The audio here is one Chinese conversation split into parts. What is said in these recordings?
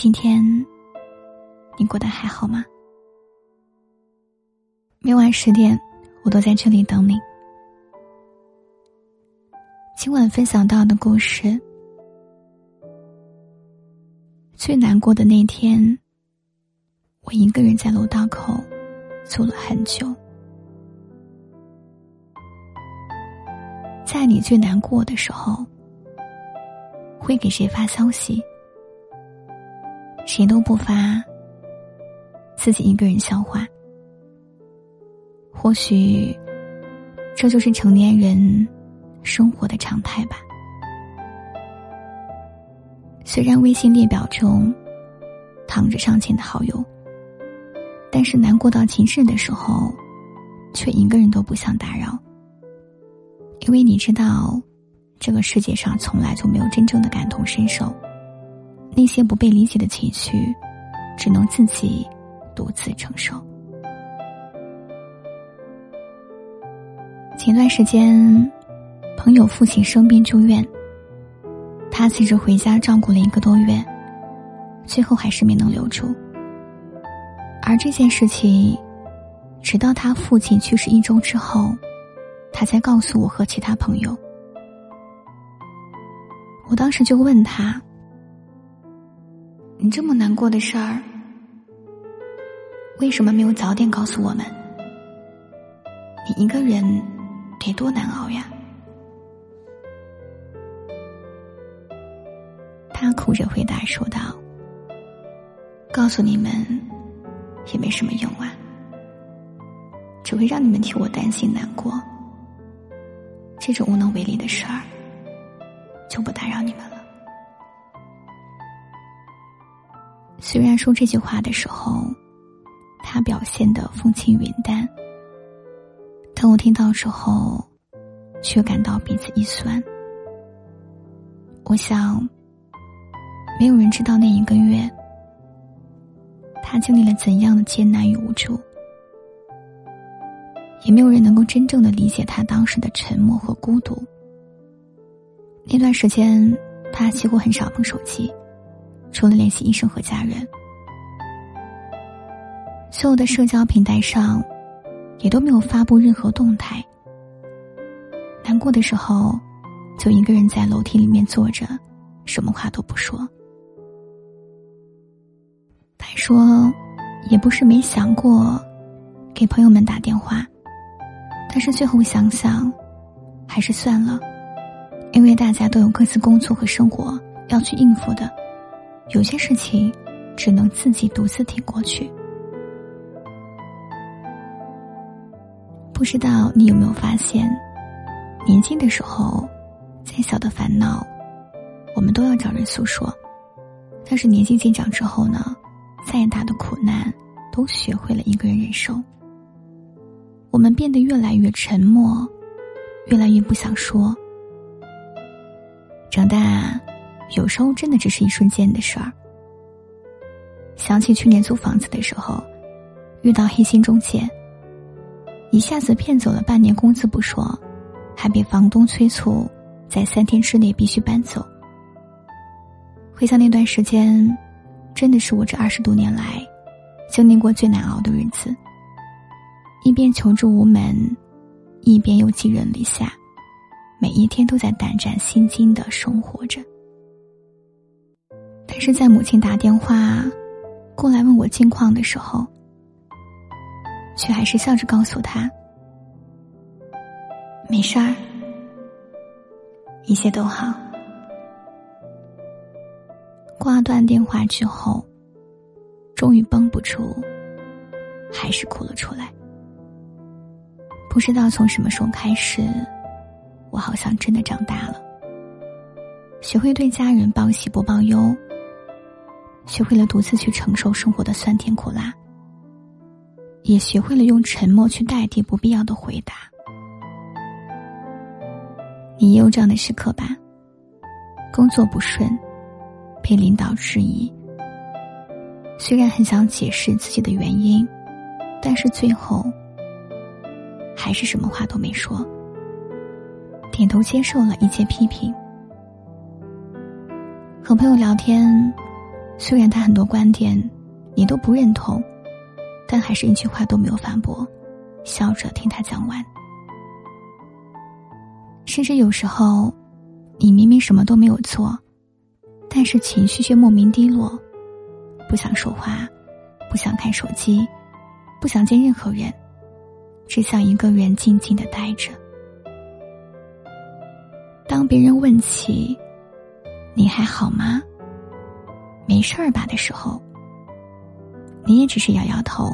今天你过得还好吗？每晚十点，我都在这里等你。今晚分享到的故事，最难过的那天，我一个人在楼道口坐了很久。在你最难过的时候，会给谁发消息？谁都不发，自己一个人消化。或许，这就是成年人生活的常态吧。虽然微信列表中躺着上千的好友，但是难过到极致的时候，却一个人都不想打扰。因为你知道，这个世界上从来就没有真正的感同身受。那些不被理解的情绪，只能自己独自承受。前段时间，朋友父亲生病住院，他辞职回家照顾了一个多月，最后还是没能留住。而这件事情，直到他父亲去世一周之后，他才告诉我和其他朋友。我当时就问他。你这么难过的事儿，为什么没有早点告诉我们？你一个人得多难熬呀！他哭着回答说道：“告诉你们也没什么用啊，只会让你们替我担心难过。这种无能为力的事儿，就不打扰你们了。”虽然说这句话的时候，他表现的风轻云淡，但我听到之后，却感到鼻子一酸。我想，没有人知道那一个月，他经历了怎样的艰难与无助，也没有人能够真正的理解他当时的沉默和孤独。那段时间，他几乎很少碰手机。除了联系医生和家人，所有的社交平台上，也都没有发布任何动态。难过的时候，就一个人在楼梯里面坐着，什么话都不说。他说，也不是没想过给朋友们打电话，但是最后想想，还是算了，因为大家都有各自工作和生活要去应付的。有些事情，只能自己独自挺过去。不知道你有没有发现，年轻的时候，再小的烦恼，我们都要找人诉说；但是年纪渐长之后呢，再大的苦难，都学会了一个人忍受。我们变得越来越沉默，越来越不想说。长大。有时候真的只是一瞬间的事儿。想起去年租房子的时候，遇到黑心中介，一下子骗走了半年工资不说，还被房东催促在三天之内必须搬走。回想那段时间，真的是我这二十多年来经历过最难熬的日子。一边求助无门，一边又寄人篱下，每一天都在胆战心惊的生活着。但是在母亲打电话过来问我近况的时候，却还是笑着告诉他：“没事儿，一切都好。”挂断电话之后，终于绷不住，还是哭了出来。不知道从什么时候开始，我好像真的长大了，学会对家人报喜不报忧，学会了独自去承受生活的酸甜苦辣，也学会了用沉默去代替不必要的回答。你也有这样的时刻吧？工作不顺，被领导质疑，虽然很想解释自己的原因，但是最后还是什么话都没说，点头接受了一切批评。和朋友聊天，虽然他很多观点你都不认同，但还是一句话都没有反驳，笑着听他讲完。甚至有时候，你明明什么都没有做，但是情绪却莫名低落，不想说话，不想看手机，不想见任何人，只想一个人静静的待着。当别人问起“你还好吗？没事儿吧”的时候，你也只是摇摇头，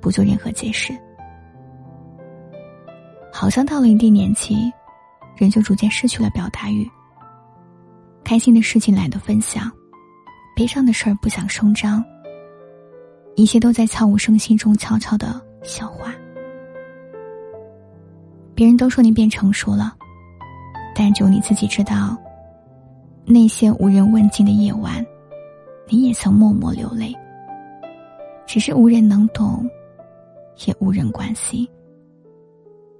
不做任何解释。好像到了一定年纪。人就逐渐失去了表达欲。开心的事情懒得分享，悲伤的事儿不想声张。一切都在悄无声息中悄悄的消化。别人都说你变成熟了，但只有你自己知道。那些无人问津的夜晚，你也曾默默流泪。只是无人能懂，也无人关心。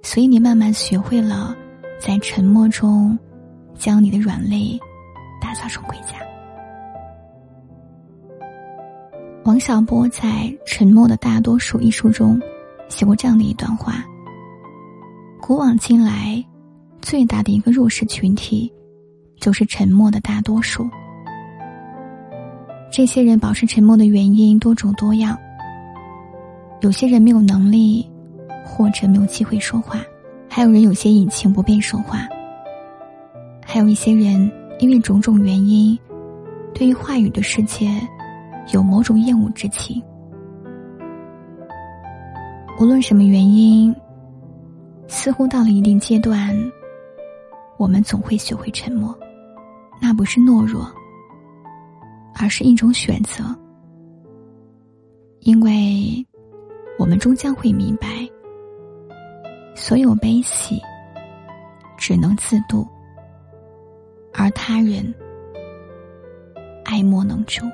所以你慢慢学会了。在沉默中，将你的软肋打造成盔甲。王小波在《沉默的大多数》一书中写过这样的一段话：古往今来，最大的一个弱势群体，就是沉默的大多数。这些人保持沉默的原因多种多样，有些人没有能力，或者没有机会说话。还有人有些隐情不便说话，还有一些人因为种种原因，对于话语的世界有某种厌恶之情。无论什么原因，似乎到了一定阶段，我们总会学会沉默。那不是懦弱，而是一种选择，因为我们终将会明白。所有悲喜，只能自度，而他人爱莫能助。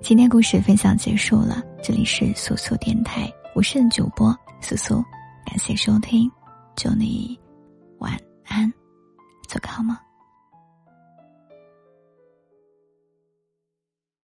今天故事分享结束了，这里是素素电台，不胜主播苏苏，感谢收听，祝你晚安，做个好梦。